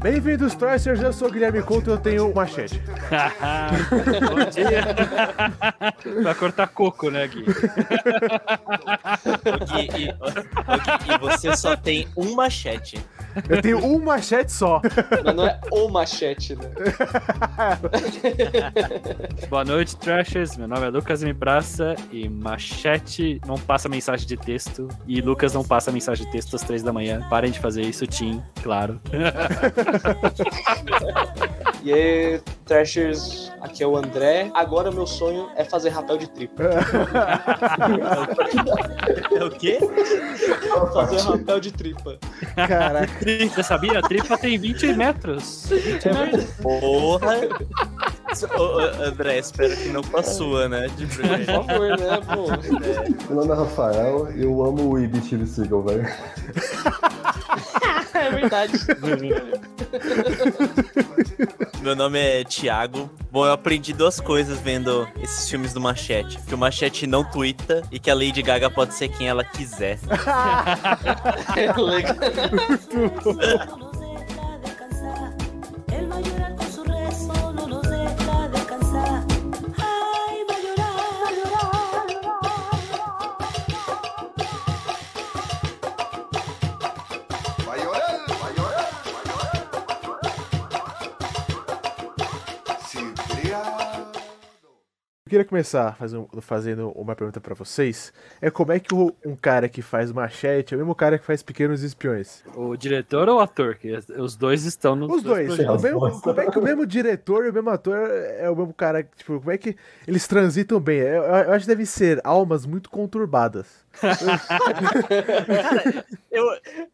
Bem-vindos, Tricers. Eu sou o Guilherme Couto e eu tenho um machete. Bom dia. Vai cortar coco, né, Gui? O Gui, e, o Gui, e você só tem um machete. Eu tenho um machete só. Mas não é o machete, né? Boa noite, Trashers. Meu nome é Lucas M. Praça e Machete não passa mensagem de texto e Lucas não passa mensagem de texto às três da manhã. Parem de fazer isso, Tim, claro. E aí, Trashers, aqui é o André. Agora meu sonho é fazer rapel de tripa. É o quê? fazer rapel de tripa. Caraca. Você sabia? A tripa tem 20 metros. 20 metros. Porra! André, espero que não com a sua, né? De Por favor, né, pô? Meu nome é Rafael e eu amo o Ibi Steve Seagal, velho. É verdade. Meu nome é Thiago. Bom, eu aprendi duas coisas vendo esses filmes do Machete. Que o Machete não twitta e que a Lady Gaga pode ser quem ela quiser. É legal. Queria começar fazendo, fazendo uma pergunta pra vocês. É como é que o- um cara que faz machete é o mesmo cara que faz Pequenos Espiões? O diretor ou o ator? Que os dois estão nos Os dois. O mesmo- como é que o mesmo diretor e o mesmo ator é o mesmo cara? Tipo, como é que eles transitam bem? Eu, eu acho que devem ser almas muito conturbadas. Eu,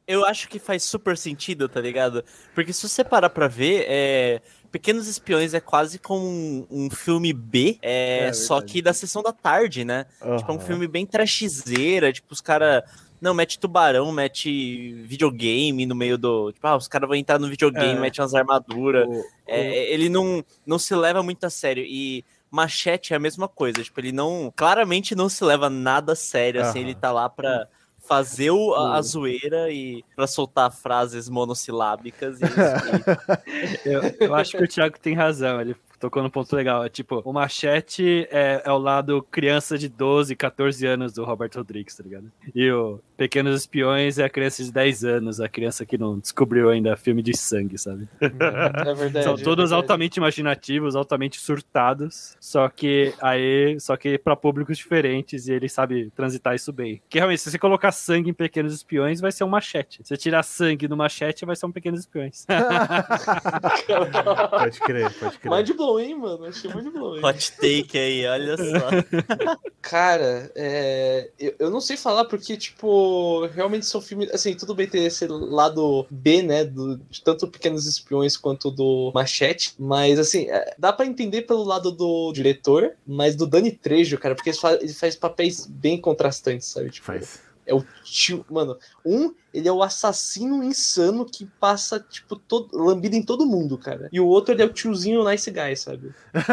eu acho que faz super sentido, tá ligado? Porque se você parar pra ver, é, Pequenos Espiões é quase como um, um filme B, é, É só que da sessão da tarde, né? Tipo, é um filme bem trashzeira, tipo, os caras. Não, mete tubarão, mete videogame no meio do. Tipo, ah, os caras vão entrar no videogame, É. mete umas armaduras. O- É, ele não, não se leva muito a sério. E Machete é a mesma coisa. Tipo, ele não. Claramente não se leva nada a sério. Assim, Aham. ele tá lá pra fazer o- a, a zoeira e pra soltar frases monossilábicas. E, Eu, eu acho que o Thiago tem razão, ele tocou num ponto legal. É tipo, o machete é, é o lado criança de 12, 14 anos do Robert Rodrigues, tá ligado? E o Pequenos Espiões é a criança de 10 anos, a criança que não descobriu ainda filme de sangue, sabe? É verdade. São é todos verdade. altamente imaginativos, altamente surtados, só que aí, só que para públicos diferentes e ele sabe transitar isso bem. Que realmente, se você colocar sangue em Pequenos Espiões, vai ser um machete. Se você tirar sangue do machete, vai ser um Pequenos Espiões. Pode crer, pode crer. Mind blow, hein, mano? Achei mind blow. hein? hot take aí, olha só. Cara, é, eu, eu não sei falar porque, tipo, realmente são filmes. Assim, tudo bem ter esse lado B, né? Do, de tanto Pequenos Espiões quanto do Machete. Mas, assim, é, dá pra entender pelo lado do diretor, mas do Dani Trejo, cara, porque ele faz, ele faz papéis bem contrastantes, sabe? Tipo, Faz. é o tio. Mano, um, ele é o assassino insano que passa, tipo, todo, lambido em todo mundo, cara. E o outro, ele é o tiozinho nice guy, sabe?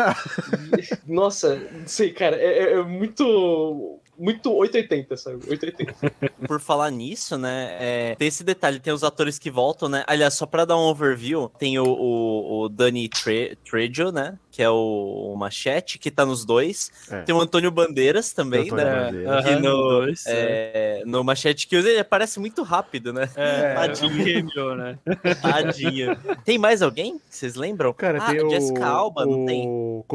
E- nossa, não sei, cara, é, é- é muito. Muito 880, sabe? 880. Por falar nisso, né? é, tem esse detalhe, tem os atores que voltam, né? Aliás, só pra dar um overview, tem o, o, o Danny Tre- Trejo, né? Que é o, o Machete, que tá nos dois. É. Tem o Antônio Bandeiras também, Antônio né? Bandeiras. No, dois, é. é, no Machete que ele aparece muito rápido, né? É, Tadinho. é um cameo, né? Tadinho. tem mais alguém? Vocês lembram? Cara, ah, tem o. Jessica Alba, não tem? O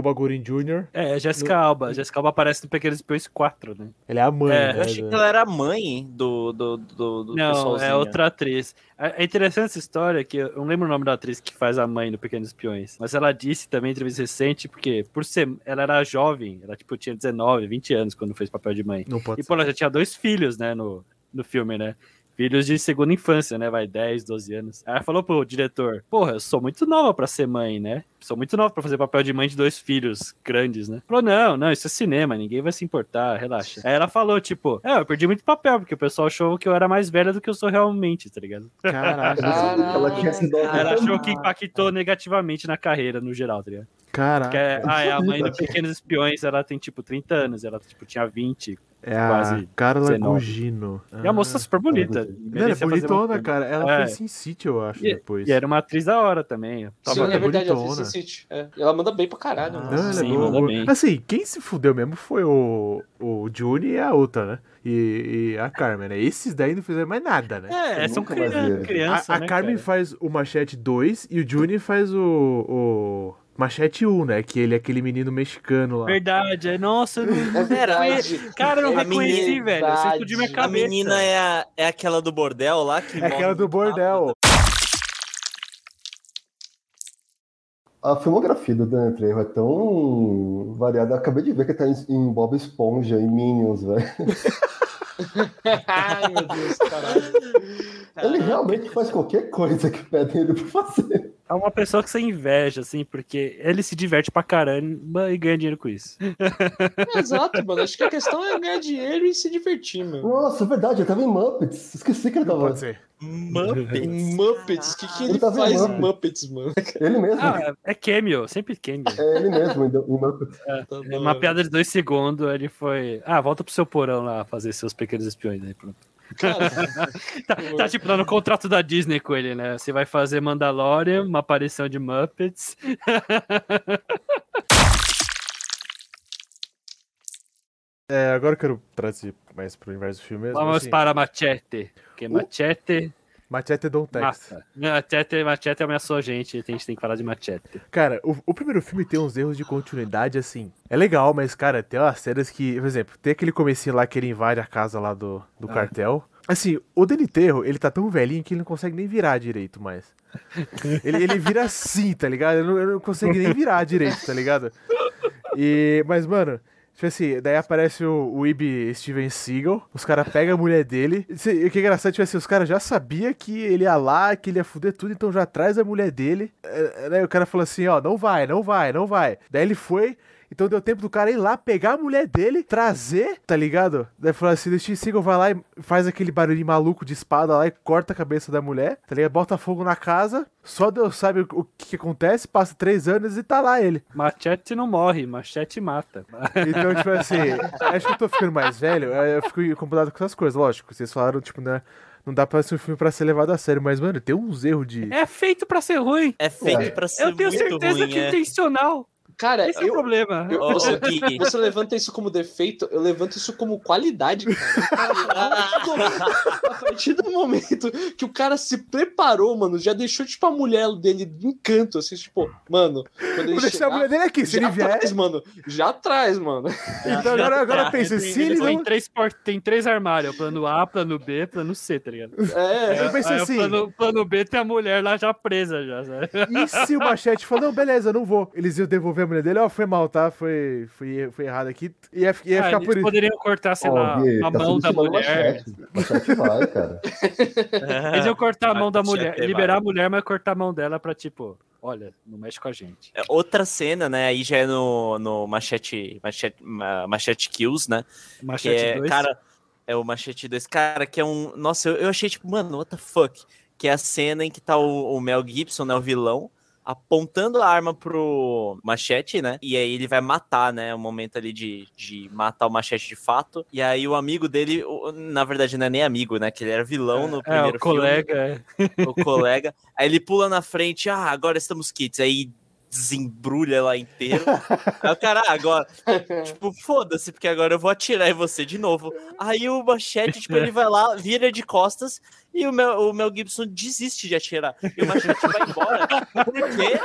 Jr. É, Jessica Alba. Jessica Alba aparece no Pequenos Espiões 4, né? Ele é a mãe, É, né? Eu achei que ela era a mãe do, do, do, do Não, pessoalzinho. é outra atriz. É é interessante essa história, que eu não lembro o nome da atriz que faz a mãe no Pequenos Espiões, mas ela disse também em entrevista recente, porque por ser, ela era jovem, ela tipo tinha 19, 20 anos quando fez papel de mãe. Não pode E pô, ela já tinha dois filhos, né, no, no filme, né? Filhos de segunda infância, né? Vai 10, 12 anos. Aí ela falou pro diretor: Porra, eu sou muito nova pra ser mãe, né? Sou muito nova pra fazer papel de mãe de dois filhos grandes, né? Falou: Não, não, isso é cinema, ninguém vai se importar, relaxa. Aí ela falou: Tipo, é, eu perdi muito papel, porque o pessoal achou que eu era mais velha do que eu sou realmente, tá ligado? Caraca, Ela tinha sido Ela achou que impactou negativamente na carreira, no geral, tá ligado? Caraca. Que é, ah, é a mãe do Pequenos Espiões, ela tem tipo 30 anos, ela tipo, tinha 20 É a Quase Carla 19. Gugino. E a moça super bonita. Ela é uma bonitona, cara. Ela É. fez Sin City, eu acho, E- depois. E era uma atriz da hora também. Sim, é verdade, ela bonitona. fez Sin City. É. E Ela manda bem pra caralho. Né? ela é Sim, boa, manda boa. bem. Assim, quem se fudeu mesmo foi o, o Juni e a outra, né? E, e a Carmen, né? Esses daí não fizeram mais nada, né? É, são nunca mais vi criança, ele. criança a a né, Carmen cara? faz o Machete 2 e o Juni faz o, o Machete 1, né? Que ele é aquele menino mexicano lá. Verdade, é, nossa, eu não... É verdade. cara, eu não É reconheci, velho. Você explodiu minha verdade. A cabeça. menina é, a- é aquela do bordel lá que É aquela do bordel. A filmografia do Danny Trejo é tão variada. Eu acabei de ver que ele tá em, em Bob Esponja, em Minions, velho. Ai, meu Deus, caralho. Ele realmente faz qualquer coisa que pedem ele pra fazer. É uma pessoa que você inveja, assim, porque ele se diverte pra caramba e ganha dinheiro com isso. Exato, mano. Acho que a questão é ganhar dinheiro e se divertir, mano. Nossa, é verdade, ele tava em Muppets. Esqueci que ele tava. Pode ser. Muppets. Muppets, o que, que ele, Ele tá faz em Muppets. Muppets, mano? Ele mesmo. Ah, é cameo, sempre cameo. É ele mesmo em, Muppets. Tá É uma piada de dois segundos, ele foi. Ah, volta pro seu porão lá fazer seus pequenos espiões aí, pronto. Cara, Tá, tá tipo dando contrato da Disney com ele, né? Você vai fazer Mandalorian, uma aparição de Muppets. É, agora eu quero trazer mais pro universo do filme mesmo. Vamos assim, para Machete. Porque Machete. Machete Don't Text. Machete, Machete ameaçou a gente, a gente tem que falar de Machete. Cara, o, o primeiro filme tem uns erros de continuidade, assim. É legal, mas, cara, tem umas cenas que, por exemplo, tem aquele comecinho lá que ele invade a casa lá do, do Ah. cartel. Assim, o Danny Terro, ele tá tão velhinho que ele não consegue nem virar direito mais. Ele, ele vira assim, tá ligado? Ele não, ele não consegue nem virar direito, tá ligado? E, mas, mano, tipo assim, daí aparece o, o Steven Seagal, os caras pegam a mulher dele. E o que é engraçado, tipo assim, os caras já sabiam que ele ia lá, que ele ia fuder tudo, então já traz a mulher dele. É, Daí o cara falou assim, ó, não vai, não vai, não vai. Daí ele foi, então deu tempo do cara ir lá, pegar a mulher dele, trazer, tá ligado? Daí falou assim, o Steven Seagal vai lá e faz aquele barulhinho maluco de espada lá e corta a cabeça da mulher, tá ligado? Bota fogo na casa, só Deus sabe o, que, que acontece, passa três anos e tá lá ele. Machete não morre, Machete mata. Então, tipo assim, acho que eu tô ficando mais velho, é, eu fico incomodado com essas coisas, lógico. Vocês falaram, tipo, né? Não dá pra ser um filme pra ser levado a sério, mas, mano, tem uns erros de. É feito pra ser ruim. É feito É. pra ser Eu tenho muito certeza ruim, que é é. intencional. Cara Esse é o eu, problema. eu- você, você levanta isso como defeito, eu levanto isso como qualidade, cara. a partir do momento que o cara se preparou, mano, já deixou, tipo, a mulher dele de encanto, assim, tipo, mano, quando ele Vou deixar a mulher dele aqui, se já ele vier. traz, mano, já traz, mano. Então agora, agora Tá, pensa, tem- se ele tem não. três, tem três armários, plano A, plano B, plano C, tá ligado? É, Eu pensei assim, plano, plano B tem a mulher lá já presa, já, sabe? e se o Machete falou, não, beleza, eu não vou. Eles iam devolver a mulher dele, ó, foi mal, tá? Foi, foi, foi errado aqui. Ia, ia Ah, ficar por isso. poderiam cortar, sei lá, Gui, a tá mão da mulher. Machete. Machete vai, cara. Eles iam cortar a mão da Machete mulher, vai. liberar a mulher, mas cortar a mão dela pra, tipo, olha, não mexe com a gente. É, Outra cena, né? Aí já é no, no Machete, Machete, Ma- Machete Kills, né? Que Machete é, 2. cara, é o Machete 2, cara, que é um. Nossa, eu, eu achei tipo, mano, what the fuck? Que é a cena em que tá o, o Mel Gibson, né? O vilão, apontando a arma pro Machete, né? E aí ele vai matar, né? O momento ali de, de matar o Machete de fato. E aí o amigo dele, na verdade, não é nem amigo, né? Que ele era vilão no é, primeiro o colega. é. filme, o colega. Aí ele pula na frente, ah, agora estamos kits. Aí desembrulha lá inteiro. Aí o cara, ah, agora, tipo, foda-se, porque agora eu vou atirar em você de novo. Aí o Machete, tipo, ele vai lá, vira de costas e o Mel, o Mel Gibson desiste de atirar. E o Machete vai embora. Por quê?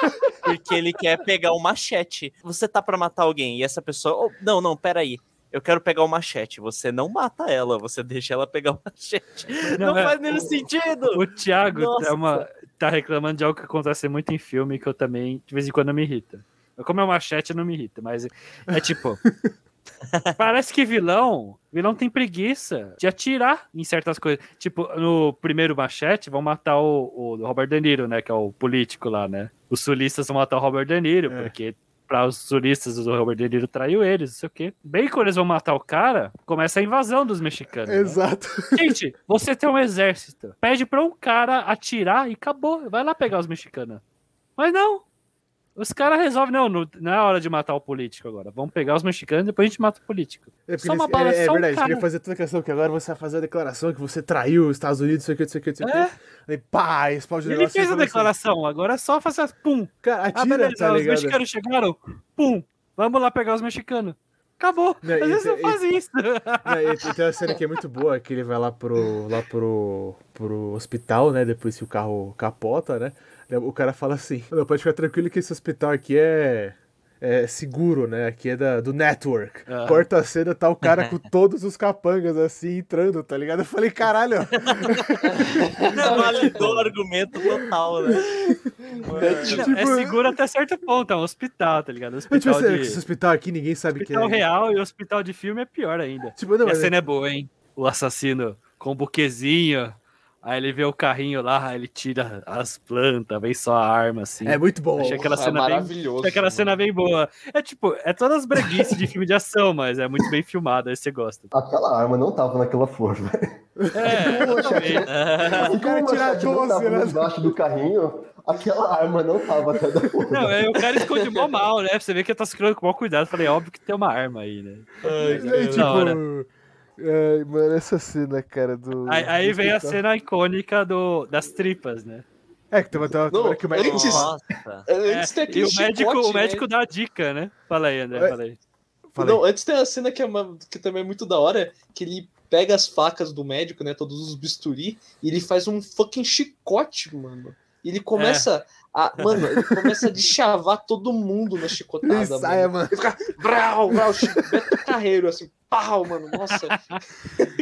Porque ele quer pegar o machete. Você tá pra matar alguém e essa pessoa, oh, não, não, peraí. Eu quero pegar o machete. Você não mata ela, você deixa ela pegar o machete. Não, Não, é, faz nenhum sentido. O Thiago Nossa. é uma, tá reclamando de algo que acontece muito em filme que eu também, de vez em quando, me irrita. Como é uma machete, não me irrita, mas é tipo. parece que vilão, vilão tem preguiça de atirar em certas coisas. Tipo, no primeiro machete, vão matar o, o Robert De Niro, né? Que é o político lá, né? Os sulistas vão matar o Robert De Niro, É. porque para os sulistas o Robert De Niro traiu eles, não sei o quê. Bem quando eles vão matar o cara, começa a invasão dos mexicanos. né? Exato. Gente, você tem um exército. Pede pra um cara atirar e acabou. Vai lá pegar os mexicanos. Mas não. Os caras resolvem, não, não é hora de matar o político agora. Vamos pegar os mexicanos e depois a gente mata o político. É, Só uma eles- bala, é, é um verdade, cara. queria fazer toda a questão que agora você vai fazer a declaração que você traiu os Estados Unidos, sei o que, sei o que, sei o É. que. Aí pá, explode o Ele fez e a assim, declaração, agora é só fazer as pum. Cara, Ah, atira, beleza, tá os mexicanos chegaram, pum. Vamos lá pegar os mexicanos. Acabou. Não, Às e- vezes não e- fazem isso. Não, e- e tem uma cena que é muito boa, que ele vai lá pro, lá pro, pro hospital, né? Depois que o carro capota, né? O cara fala assim, não, pode ficar tranquilo que esse hospital aqui é, é seguro, né? Aqui é da, do network. Ah. Corta a cena, tá o cara com todos os capangas assim, entrando, tá ligado? Eu falei, caralho, Validou o argumento total, né? Não, é seguro até certo ponto, é um hospital, tá ligado? Mas, tipo, Hospital esse, de... esse hospital aqui ninguém sabe que Hospital é. real e hospital de filme é pior ainda. Tipo, não, e a mas- cena é boa, hein? O assassino com o buquezinho, aí ele vê o carrinho lá, aí ele tira as plantas, vem só a arma, assim. é muito bom. Achei aquela É cena bem maravilhoso. Achei aquela cena bem boa. É tipo, é todas as breguices de filme de ação, mas é muito bem filmado, aí você gosta. Aquela arma não tava naquela flor, velho. É, Como o machete- cara como o tira machete não 12, tava né? embaixo do carrinho, aquela arma não tava até da flor. Não, é, o cara esconde mó mal, né? Você vê que eu tô segurando com maior cuidado. Falei, óbvio que tem uma arma aí, né? Da aí, tipo, hora. Ai, mano, essa cena, cara, do. Aí, aí vem a cena icônica do, das tripas, né? É, que tem uma, tem uma Não, hora que o médico. antes- Nossa. Antes tem É, e aquele o médico, chicote, o médico né? dá a dica, né? Fala aí, André, É. fala aí. Falei. Não, antes tem a cena que, é uma- que também é muito da hora, que ele pega as facas do médico, né? Todos os bisturi, e ele faz um fucking chicote, mano. E ele começa a. Mano, ele começa a deschavar todo mundo na chicotada, Ele sai, mano. mano. Ele fica. Brau, brau, Beto Carreiro, assim, pau, mano. Nossa.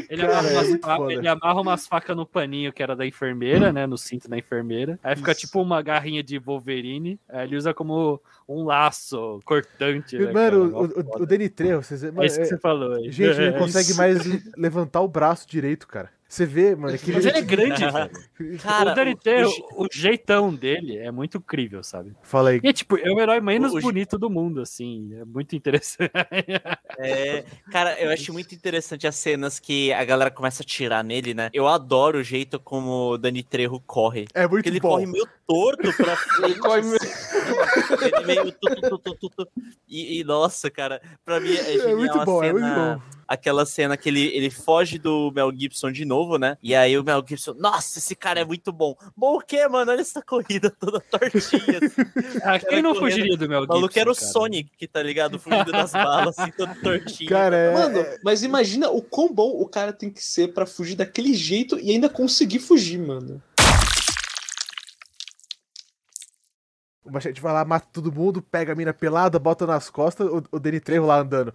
Ele, Cara, amarra é umas foda. ele amarra umas facas no paninho que era da enfermeira, né? No cinto da enfermeira. Aí fica Isso. tipo uma garrinha de Wolverine. Aí ele usa como um laço cortante. Né? Mano, Mó o, o, Danny Trejo, vocês. É isso que é- você falou aí. gente, ele não É. consegue mais le- levantar o braço direito, cara. Você vê, mano. Mas ele é grande, velho. Cara, o Danny o- Trejo, o- jeitão dele é muito incrível, sabe? Fala aí. E é tipo, é o herói menos O- bonito do mundo, assim. É muito interessante. É, cara, eu acho muito interessante as cenas que a galera começa a tirar nele, né? Eu adoro o jeito como o Dani Trejo corre. É muito Porque ele bom. corre meio torto pra frente. Ele corre meio- assim, ele meio tu, tu, tu, tu, tu, tu. E, e, nossa, cara, pra mim é É genial muito a bom, é cena, muito bom. aquela cena que ele, ele foge do Mel Gibson de novo, né? E aí o Mel Gibson, nossa, esse cara é muito bom. Bom o quê, mano? Olha essa corrida toda tortinha. Assim. Ah, quem não correndo. fugiria do Mel O Gibson? maluco era o cara? Sonic, tá ligado? Fugindo das balas, assim, todo tortinho. Cara, é. Mano, mas imagina o quão bom o cara tem que ser pra fugir daquele jeito e ainda conseguir fugir, mano. O Machete vai lá, mata todo mundo, pega a mina pelada, bota nas costas, o, o Danny Trejo lá andando,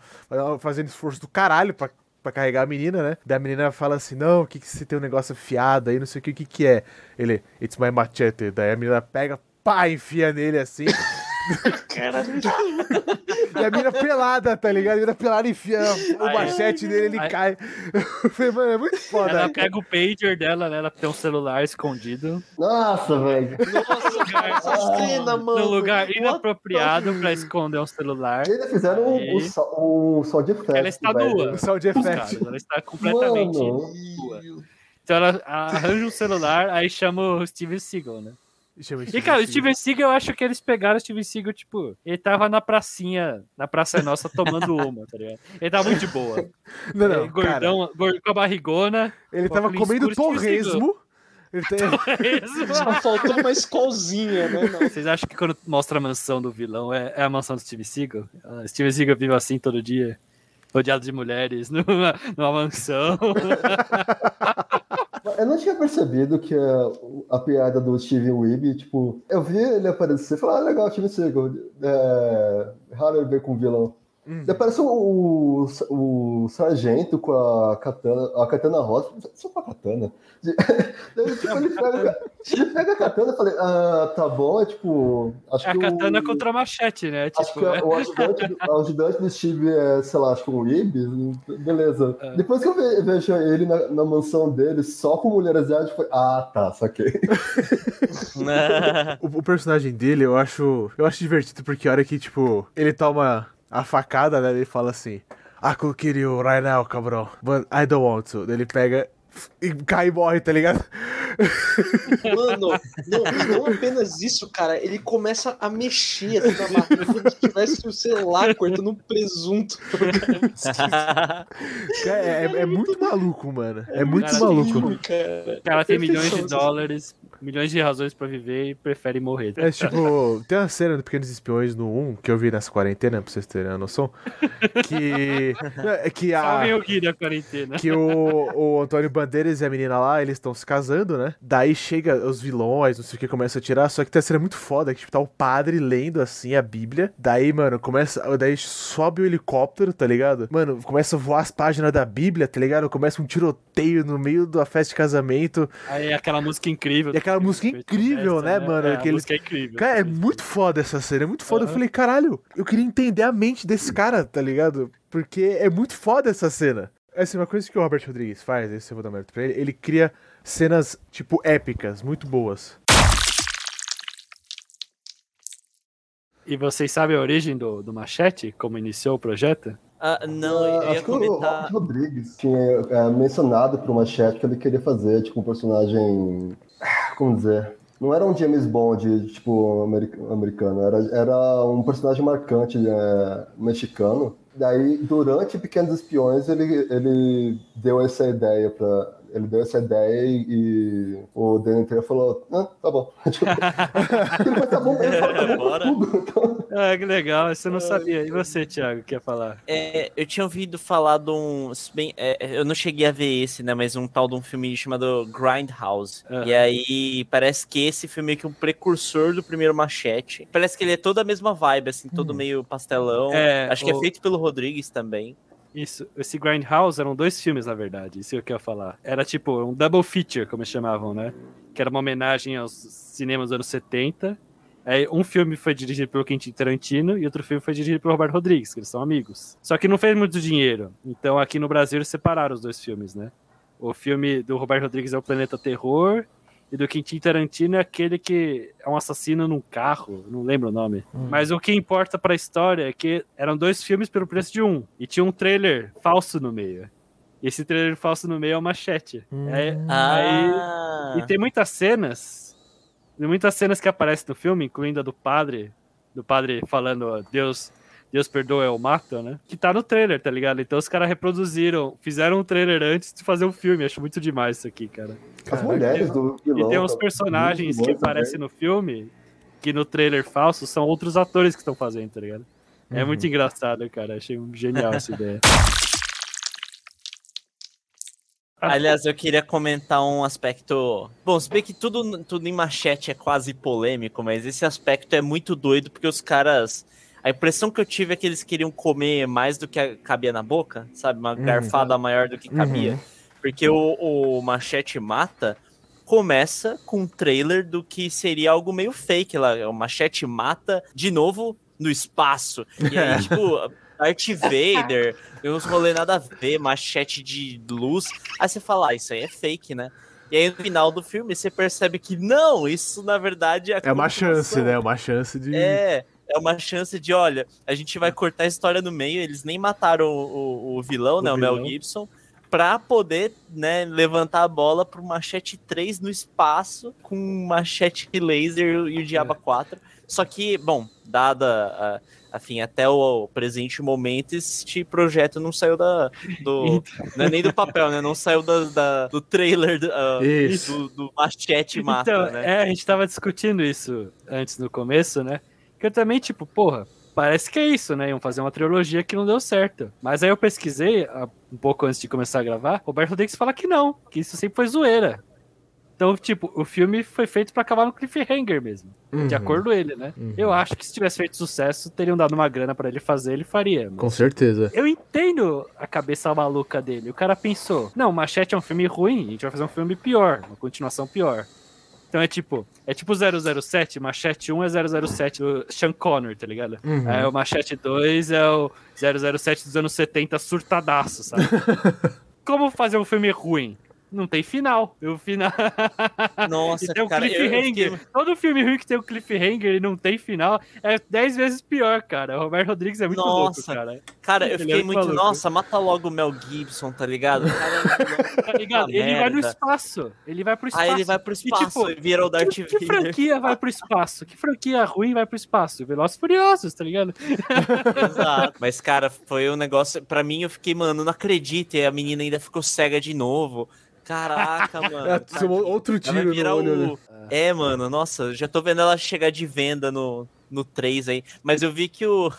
fazendo esforço do caralho pra, pra carregar a menina, né? Daí a menina fala assim, não, o que que você tem um negócio afiado aí, não sei o que, o que que é? Ele, it's my machete. Daí a menina pega, pá, enfia nele assim. e a mina pelada, tá ligado? A mina pelada enfia o Aí- machete nele, ele aí- cai. Eu falei, Mano, é muito foda. Ela pega o pager dela, né? Ela tem um celular escondido. Nossa, velho. Nossa, cara, essa cena, mano. num lugar inapropriado pra esconder um celular. Eles fizeram o, Aí- o, sol- o sol de effect. Ela está velho. nua. O sound Cara, effect. ela está completamente Mano. nua. Então ela arranja um celular, aí chama o Steven Seagal, né? Chama E cara, o Steven Seagal, eu acho que eles pegaram o Steven Seagal, tipo, ele tava na pracinha, na Praça Nossa, tomando uma, tá ligado? Ele tava muito de boa. Não, não, É, gordão, gordo com a barrigona. Ele tava comendo torresmo. Ele tem... Só faltou uma escolzinha, né? Não. Vocês acham que quando mostra a mansão do vilão é, é a mansão do Steven Seagal? Ah, Steven Seagal vive assim todo dia, rodeado de mulheres, numa, numa mansão. Eu não tinha percebido que a, a piada do Steven Weeb, tipo, eu vi ele aparecer e falei, ah, legal, Steven Seagal. É, raro ver com vilão. Hum. Daí aparece o, o, sargento com a katana, a katana rosa. Só com a katana. Daí, tipo, ele, pega, ele pega a katana e falei, ah, tá bom, é tipo. Acho É a katana o, contra a machete, né? Acho Tipo, que é- o ajudante, do, o ajudante do Steve é, sei lá, acho que um Weeb, beleza. É. Depois que eu ve- vejo ele na, na mansão dele, só com mulher asiática, foi, ah, tá, saquei. O, o personagem dele, eu acho. Eu acho divertido porque a hora que, tipo, ele toma a facada, né? Ele fala assim. I could kill you right now, cabrão. But I don't want to. Daí ele pega e cai e morre, tá ligado? Mano, não, não apenas isso, cara, ele começa a mexer assim na máquina, como se tivesse, sei lá, cortando um presunto. Cara, é, é- é muito maluco, mano. É muito Cara, maluco. cara. O cara tem milhões de dólares, milhões de razões pra viver e prefere morrer. É tipo, tem uma cena do Pequenos Espiões no 1 que eu vi nessa quarentena, pra vocês terem a noção. Que. é que Salve a. o Gui da quarentena. Que o, o Antônio Bandeiras e a menina lá, eles estão se casando, né? Daí chega os vilões, não sei o que, começa a tirar. Só que tem uma cena muito foda, que tipo, tá o padre lendo assim a Bíblia. Daí, mano, começa. Daí sobe o helicóptero, tá ligado? Mano, começa a voar as páginas da Bíblia, tá ligado? Começa um tiroteio no meio da festa de casamento. Aí aquela música incrível. E aquela música incrível, né, mano? É, a Aquele- música é incrível. Cara, é muito foda essa cena, é muito foda. Eu Aham. falei, caralho, eu queria entender a mente desse cara, tá ligado? Porque é muito foda essa cena. Essa é uma coisa que o Robert Rodrigues faz, esse eu vou dar mérito pra ele. Ele cria cenas, tipo, épicas, muito boas. E vocês sabem a origem do, do Machete? Como iniciou o projeto? Ah, não, eu ia acho que o comentar. Robert Rodrigues tinha é, mencionado pro Machete que ele queria fazer, tipo, um personagem. Como dizer? Não era um James Bond, tipo, americ- americano, era, era um personagem marcante é, mexicano. Daí, durante Pequenos Espiões, ele, ele deu essa ideia para Ele deu essa ideia e, e o Trejo falou, ah, tá bom. Tipo, ele falou, tá bom, ele falou, tá bom tudo. Então, Ah, que legal, isso eu não sabia. E você, Thiago, quer falar? É, eu tinha ouvido falar de um. bem, é, eu não cheguei a ver esse, né? Mas um tal de um filme chamado Grindhouse. Aham. E aí parece que esse filme é que um precursor do primeiro Machete. Parece que ele é toda a mesma vibe, assim, todo meio pastelão. É, Acho que é feito pelo Rodrigues também. Isso, esse Grindhouse eram dois filmes, na verdade, isso é o que eu ia falar. Era tipo um double feature, como eles chamavam, né? Que era uma homenagem aos cinemas dos anos 70. Aí um filme foi dirigido pelo Quentin Tarantino e outro filme foi dirigido pelo Roberto Rodrigues, que eles são amigos. Só que não fez muito dinheiro. Então aqui no Brasil eles separaram os dois filmes, né? O filme do Roberto Rodrigues é o Planeta Terror e do Quentin Tarantino é aquele que é um assassino num carro, não lembro o nome. Mas o que importa pra história é que eram dois filmes pelo preço de um. E tinha um trailer falso no meio. E esse trailer falso no meio é o machete. É- Ah, e tem muitas cenas. Tem muitas cenas que aparecem no filme, incluindo a do padre. Do padre falando, ó, Deus. Deus perdoa, eu mato, né? Que tá no trailer, tá ligado? Então os caras reproduziram, fizeram um trailer antes de fazer o filme. Acho muito demais isso aqui, cara. as mulheres do E vilão. tem uns personagens que também. aparecem no filme que no trailer falso são outros atores que estão fazendo, tá ligado? É Uhum. muito engraçado, cara. Achei genial essa ideia. Aliás, eu queria comentar um aspecto. Bom, se bem que tudo, tudo em machete é quase polêmico, mas esse aspecto é muito doido porque os caras. A impressão que eu tive é que eles queriam comer mais do que cabia na boca, sabe? Uma garfada maior do que cabia. Porque o, o Machete Mata começa com um trailer do que seria algo meio fake lá. O Machete Mata de novo no espaço. E aí, tipo, Darth Vader, e uns rolê nada a ver, machete de luz. Aí você fala, ah, isso aí é fake, né? E aí no final do filme você percebe que não, isso na verdade é É uma chance, né? Uma chance de. É, é uma chance de, olha, a gente vai cortar a história no meio, eles nem mataram o, o- o vilão, O né, o Mel vilão. Gibson, pra poder, né, levantar a bola pro Machete 3 no espaço, com Machete laser e o Diaba 4. Só que, bom, dada, a, enfim, até o presente momento, este projeto não saiu da, do, não é nem do papel, né, não saiu da, da- do trailer do, Isso. do, do Machete Mata, então, né. é, a gente tava discutindo isso antes no começo, né? Que eu também, tipo, porra, parece que é isso, né? Iam fazer uma trilogia que não deu certo. Mas aí eu pesquisei ah, um pouco antes de começar a gravar. Roberto Rodrigues fala que não, que isso sempre foi zoeira. Então, tipo, o filme foi feito pra acabar no cliffhanger mesmo. De Uhum. acordo com ele, né? Uhum. Eu acho que se tivesse feito sucesso, teriam dado uma grana pra ele fazer, ele faria. mas- Com certeza. Eu entendo a cabeça maluca dele. O cara pensou: não, Machete é um filme ruim, a gente vai fazer um filme pior, uma continuação pior. Então é tipo, é tipo 007, Machete 1 é 007 do Sean Connor, tá ligado? Uhum. Aí o Machete 2 é o 007 dos anos 70 surtadaço, sabe? Como fazer um filme ruim? Não tem final. E o final. Nossa, e tem um cara, eu- eu cliffhanger. fiquei- Todo filme ruim que tem um cliffhanger e não tem final é 10 vezes pior, cara. O Roberto Rodrigues é muito louco, Nossa. cara. Cara, eu é fiquei muito muito. maluco. Nossa, mata logo o Mel Gibson, tá ligado? Cara, Tá ligado? Ele vai no merda. espaço. Ele vai pro espaço. Aí ele vai pro espaço tipo, e vira o Darth Que, que Vader. franquia vai pro espaço? Que franquia ruim vai pro espaço? Velozes e Furiosos, tá ligado? Exato. Mas, cara, foi um negócio. Pra mim, eu fiquei, mano, não acredito. E a menina ainda ficou cega de novo. Caraca, mano. É, tomou outro tiro no olho. né? o... É, mano, nossa, já tô vendo ela chegar de venda no, no 3 aí. Mas eu vi que o,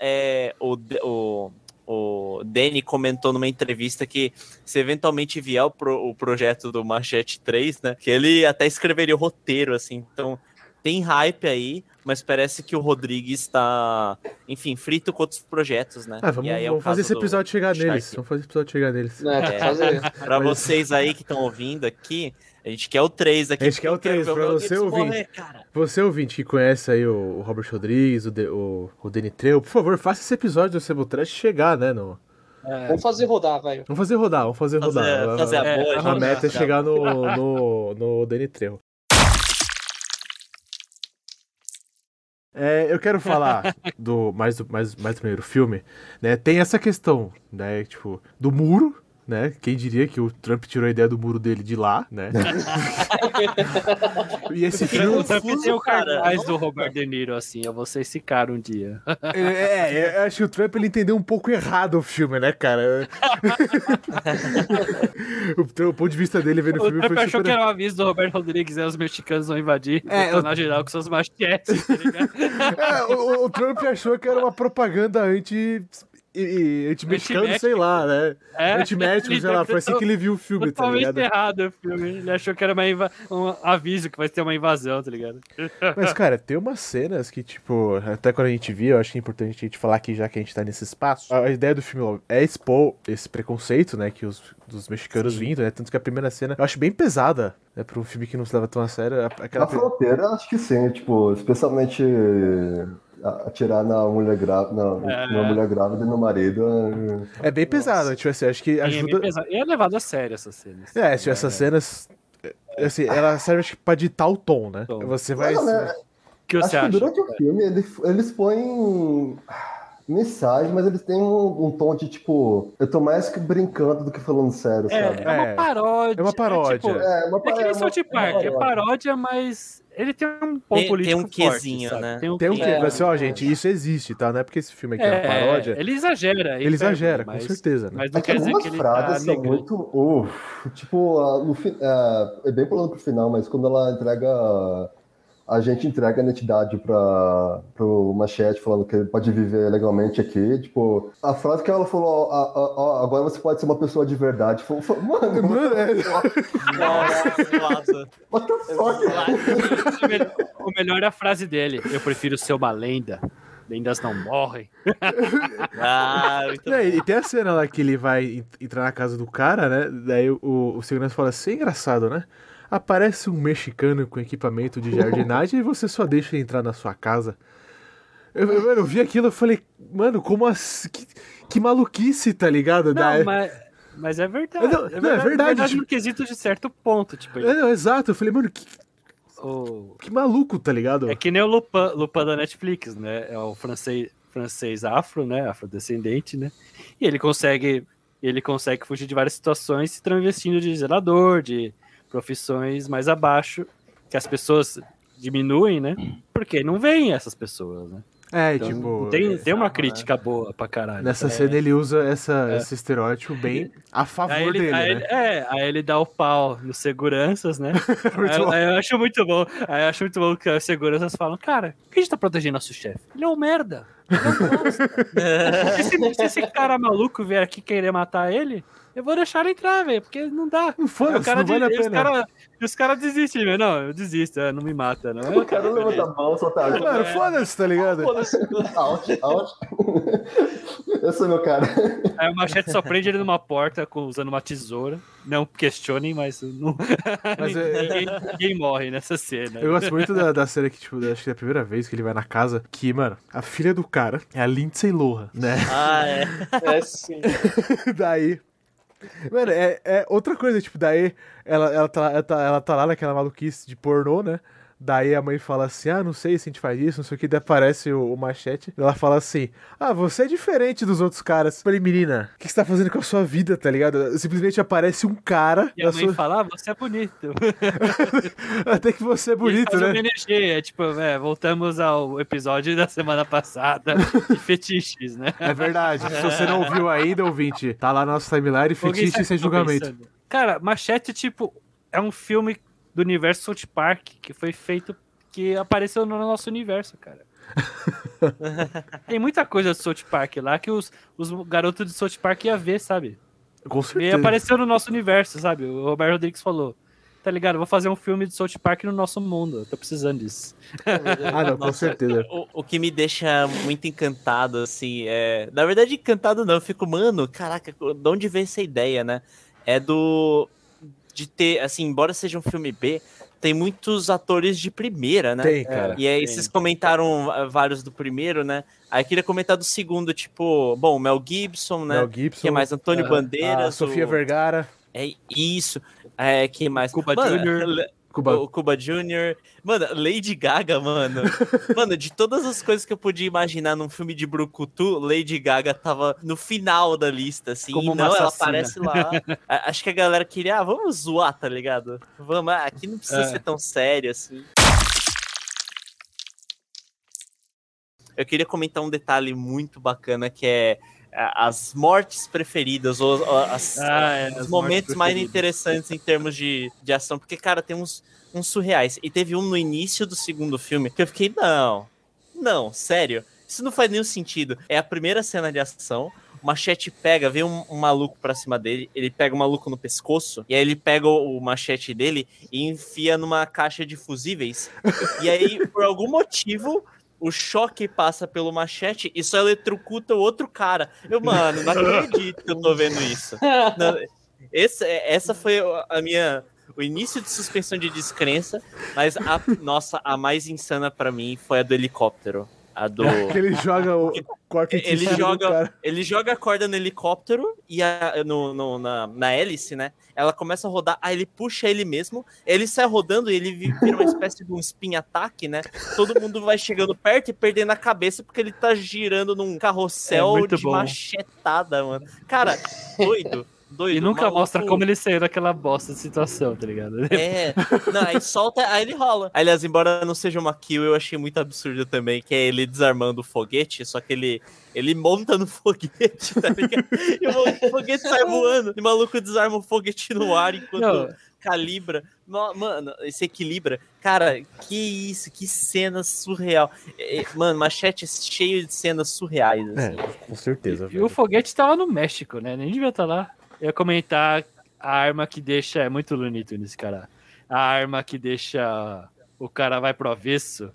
é, o, o, o Danny comentou numa entrevista que se eventualmente vier o, pro- o projeto do Machete 3, né? Que ele até escreveria o roteiro, assim. Então, tem hype aí, mas parece que o Rodrigues tá, enfim, frito com outros projetos, né? Ah, vamos, E aí é o vamos fazer esse episódio chegar Shark. neles. Vamos fazer esse episódio chegar neles. É. fazer. Pra Mas- vocês aí que estão ouvindo aqui, a gente quer o 3 aqui. A gente quer o porque eu quero 3, ver pra Mel você ouvinte. morrer, cara. Você, ouvinte, que conhece aí o, o Robert Rodrigues, o, De, o, o Danny Trejo, por favor, faça esse episódio do Sebo Trash chegar, né? No... Vamos fazer rodar, vai. Vamos fazer rodar, vamos fazer rodar. Fazer, fazer a É, boa. a A meta é chegar no, no, no Danny É, eu quero falar do mais, do mais, mais do primeiro filme, né? Tem essa questão, né? Tipo, do muro, né? Quem diria que o Trump tirou a ideia do muro dele de lá, né? e esse filme. O Trump tem o cara. cartaz do Robert De Niro, assim, é vocês ficaram um dia. É, é, eu acho que o Trump ele entendeu um pouco errado o filme, né, cara? o, o ponto de vista dele vendo o O filme Trump foi achou super. que era um aviso do Roberto Rodrigues, aí os mexicanos vão invadir, É, é, na geral com seus machetes, tá ligado? É, o, o Trump achou que era uma propaganda anti. E- e- Anti-mexicano, sei lá, né? É, Anti-médico, sei lá. Foi assim que ele viu o filme, tá ligado? errado o filme. Ele achou que era uma inva- um aviso que vai ter uma invasão, tá ligado? Mas, cara, tem umas cenas que, tipo, até quando a gente via, eu acho que é importante a gente falar aqui, já que a gente tá nesse espaço. A ideia do filme é expor esse preconceito, né, que os dos mexicanos vindo, né? Tanto que a primeira cena eu acho bem pesada, né, pra um filme que não se leva tão a sério. a- Aquela Na fronteira, acho que sim, tipo, especialmente atirar na mulher grávida, na, É. na mulher grávida e no marido. é- É bem pesado, tipo assim, acho que é, ajuda. bem pesado. E é levado a sério essas cenas. É, se essas cenas. é, Assim, ela serve acho que pra ditar o tom, né? Tom. Você vai. Não, né? O que você acho acha? que durante o filme ele- eles põem mensagem, mas eles têm um, um tom de tipo, eu tô mais que brincando do que falando sério, É, sabe? é uma É. paródia. É uma paródia. tipo, É, uma, É que é nem South Park, é paródia, mas ele tem um ponto Tem- tem político um forte, quezinho, sabe? né? Tem um Tem um quê. que, É. assim, ó, gente, isso existe, tá? Não é porque esse filme aqui é, É, uma paródia. ele exagera. Ele exagera, mas, com certeza, né? Mas não É que quer dizer algumas que ele frases tá são negando. muito. Uf, tipo, a- no, fi- é, é bem pulando pro final, mas quando ela entrega. A gente entrega a identidade para pro Machete, falando que ele pode viver legalmente aqui. Tipo, a frase que ela falou, ó, ó, ó, agora você pode ser uma pessoa de verdade. Foi- foi- Mano, Mano, é- Nossa, nossa. what the fuck? O melhor- o melhor é a frase dele. Eu prefiro ser uma lenda. Lendas não morrem. Ah, muito Não, e tem a cena lá que ele vai en- entrar na casa do cara, né? Daí o, o segurança fala assim: é engraçado, né? Aparece um mexicano com equipamento de jardinagem e você só deixa ele entrar na sua casa. Eu, eu, eu vi aquilo e falei, mano, como assim? Que, que maluquice, tá ligado? Não, Da- mas, mas é verdade. Não, não, é verdade, tipo- no quesito de certo ponto. Tipo, É, não, exato, eu falei, mano, que, o- que maluco, tá ligado? É que nem o Lupin, Lupin da Netflix, né? É o francês, francês afro, né? Afrodescendente, né? E ele consegue, ele consegue fugir de várias situações se travestindo de zelador, de profissões mais abaixo, que as pessoas diminuem, né? Porque não veem essas pessoas, né? É, Então, tipo, tem, tem uma crítica boa pra caralho. nessa É. cena ele usa essa, É. esse estereótipo bem a favor Aí ele, dele, aí né? ele- é, aí ele dá o pau nos seguranças, né? Muito aí, bom. aí eu acho muito bom. Aí eu acho muito bom que as seguranças falam, cara, por que a gente tá protegendo nosso chefe? Ele é um merda. Ele é um bosta. se, esse, se esse cara maluco vier aqui querer matar ele, eu vou deixar ele entrar, velho, porque não dá. Aí o Foda-se, cara não vale a e os pena. cara- e os caras desistem, velho. Não, eu desisto, é, não me mata, não. O cara levanta a mão, solta a Mano, foda-se, tá ligado? Out, out. Esse é meu cara. Aí o machete só prende ele numa porta usando uma tesoura. Não questionem, mas, não... Mas é- ninguém, ninguém morre nessa cena. Eu gosto muito da, da cena que, tipo, acho que é a primeira vez que ele vai na casa, que, mano, a filha do cara é a Lindsay Lohan, né? Ah, é. É sim. Daí, Mano, é, é outra coisa, tipo, daí ela, ela, tá, ela, tá, ela tá lá naquela maluquice de pornô, né? Daí a mãe fala assim: Ah, não sei se a gente faz isso, não sei o que. Daí aparece o, o machete. Ela fala assim: Ah, você é diferente dos outros caras. Eu Falei, menina, o que você tá fazendo com a sua vida, tá ligado? Simplesmente aparece um cara. E a mãe sua- fala, ah, você é bonito. Até que você é bonito, né? MNG, é tipo, é, voltamos ao episódio da semana passada de fetiches, né? É verdade. Se você não viu ainda, ouvinte, tá lá no nosso timeline, Alguém fetiche sabe sem julgamento. pensando? Cara, Machete, tipo, é um filme do universo South Park que foi feito, que apareceu no nosso universo, cara. Tem muita coisa do South Park lá que os, os garotos de South Park ia ver, sabe? Com E certeza. apareceu no nosso universo, sabe? O Roberto Rodrigues falou. Tá ligado? Vou fazer um filme de South Park no nosso mundo. Eu tô precisando disso. Ah, não, com Nossa, certeza. O, o que me deixa muito encantado, assim, é. Na verdade, encantado não, eu fico, mano, caraca, de onde veio essa ideia, né? É do. De ter, assim, embora seja um filme B, tem muitos atores de primeira, né? Tem, cara. E aí, tem. vocês comentaram ah, vários do primeiro, né? Aí eu queria comentar do segundo, tipo, bom, Mel Gibson, né? Mel Gibson, que mais? Antônio Aham. Bandeiras. a Sofia o- Vergara, É isso. É, que mais? Cuba Mano, Jr.. Cuba. O Cuba Jr. Mano, Lady Gaga, mano. mano, de todas as coisas que eu podia imaginar num filme de Brucutu, Lady Gaga tava no final da lista, assim. Como não, ela assassina. aparece lá. Acho que a galera queria, ah, vamos zoar, tá ligado? Vamos, ah, aqui não precisa É. ser tão sério assim. Eu queria comentar um detalhe muito bacana que é as mortes preferidas, ou, ou as, Ah, é, os momentos mais interessantes em termos de, de ação, porque, cara, tem uns, uns surreais. E teve um no início do segundo filme que eu fiquei, não, não, sério, isso não faz nenhum sentido. É a primeira cena de ação. O machete pega, vem um, um maluco pra cima dele, ele pega o maluco no pescoço, e aí ele pega o, o machete dele e enfia numa caixa de fusíveis. e aí, por algum motivo, o choque passa pelo machete e só eletrocuta o outro cara. Eu, mano, não acredito que eu tô vendo isso. Não, esse- essa foi a minha. O início de suspensão de descrença, mas a nossa, a mais insana pra mim foi a do helicóptero. A do. que ele joga o corte Ele joga, ele joga a corda no helicóptero e a, no, no- na, na hélice, né? Ela começa a rodar, aí ele puxa ele mesmo, ele sai rodando e ele vi- vira uma espécie de um spin-ataque, né? Todo mundo vai chegando perto e perdendo a cabeça porque ele tá girando num carrossel É de bom. machetada, mano. Cara, doido. Doido, E nunca maluco. mostra como ele saiu daquela bosta de situação, tá ligado? É, não, aí solta, aí ele rola. Aliás, embora não seja uma kill, eu achei muito absurdo também, que é ele desarmando o foguete, só que ele, ele monta no foguete, tá ligado? E o foguete sai voando, e o maluco desarma o foguete no ar enquanto Não. calibra. No- Mano, se equilibra. Cara, que isso, que cena surreal. Mano, machete cheio de cenas surreais, assim. É, com certeza, E o foguete tava no México, né? Nem devia estar lá. Eu ia comentar a arma que deixa. É muito Looney Tunes, cara. A arma que deixa. O cara vai pro avesso.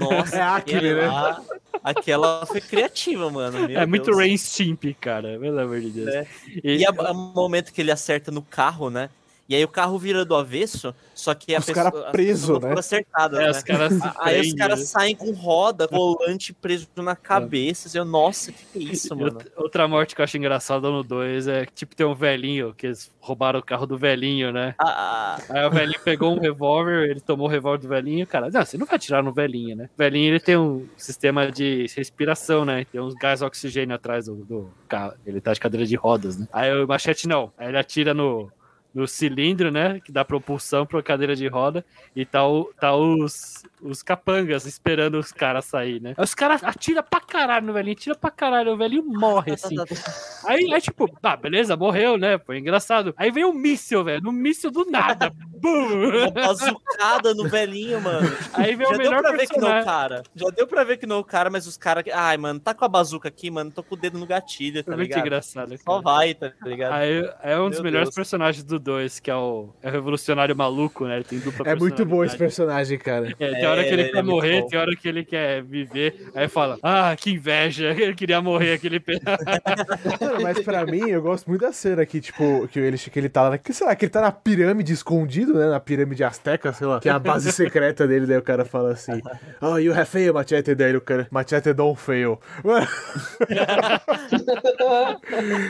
Nossa, É Acme, aquela, aquela foi criativa, mano. meu é muito Deus. Rain Stimp, cara. Pelo amor de Deus. É. E, E o momento que ele acerta no carro, né? E aí o carro vira do avesso, só que a Os pessoa, cara preso, né? foram acertadas, é, né? os caras Aí os caras né? saem com roda, volante preso na cabeça. Eu, nossa, que que é isso, mano? outra- morte que eu acho engraçada no 2 é que, tipo, tem um velhinho, que eles roubaram o carro do velhinho, né? Ah, ah, Aí o velhinho pegou um revólver, ele tomou o revólver do velhinho, cara. Não, você não vai atirar no velhinho, né? O velhinho ele tem um sistema de respiração, né? Tem uns gás oxigênio atrás do, do carro. Ele tá de cadeira de rodas, né? Aí o machete não. Aí ele atira no, no cilindro, né? Que dá propulsão pra cadeira de roda. E tá, o, tá os, os capangas esperando os caras sair, né? Aí os caras atiram pra caralho no velhinho, atira pra caralho. O velhinho morre, assim. Aí é tipo, ah, beleza, morreu, né? Foi engraçado. Aí vem um míssil, velho. Um míssil do nada. Bum! uma bazucada no velhinho, mano. Aí vem Já o deu melhor pra ver que não é o personagem. cara. Já deu pra ver que não é o cara, mas os caras. Ai, mano, tá com a bazuca aqui, mano. Tô com o dedo no gatilho, tá muito ligado? engraçado. Só cara. vai, tá ligado? Aí é um dos Meu melhores Deus. personagens do 2, que é o, é o revolucionário maluco, né? Ele tem dupla É muito bom esse personagem, cara. É, tem hora que ele É, quer é morrer, tem hora que ele quer viver. Aí fala, ah, que inveja, ele queria morrer aquele pedaço. Mas pra mim, eu gosto muito da cena que, tipo, que ele, que ele tá lá, que, sei lá, que ele tá na pirâmide escondido, né, na pirâmide azteca, sei lá, que é a base secreta dele, daí o cara fala assim, oh, you have failed, Machete, daí o cara, Machete don't fail. Mano.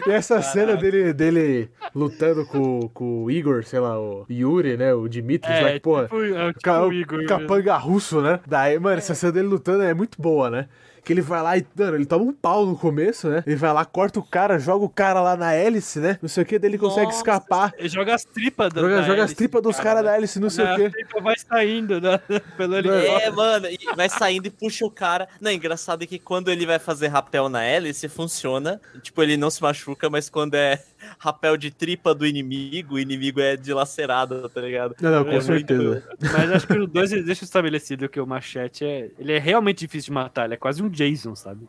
e essa cena dele, dele lutando com, com o Igor, sei lá, o Yuri, né? O Dimitri, lá, É, que, pô, tipo, é, tipo Ca- Igor. capanga russo, né? Daí, mano, essa cena dele lutando é muito boa, né? Que ele vai lá e, mano, ele toma um pau no começo, né? Ele vai lá, corta o cara, joga o cara lá na hélice, né? Não sei o que, daí ele consegue Nossa, escapar. Ele joga as tripas da Joga, joga as tripas dos cara, caras né? da hélice, não sei o A quê. tripa vai saindo né? pelo É, mano, e vai saindo e puxa o cara. Não, engraçado é que quando ele vai fazer rapel na hélice, funciona. Tipo, ele não se machuca, mas quando é rapel de tripa do inimigo, o inimigo é dilacerado, tá ligado? Não, não, com É muito- certeza. Mas acho que os dois eles deixam estabelecido que o machete é. Ele é realmente difícil de matar, ele é quase um Jason, sabe?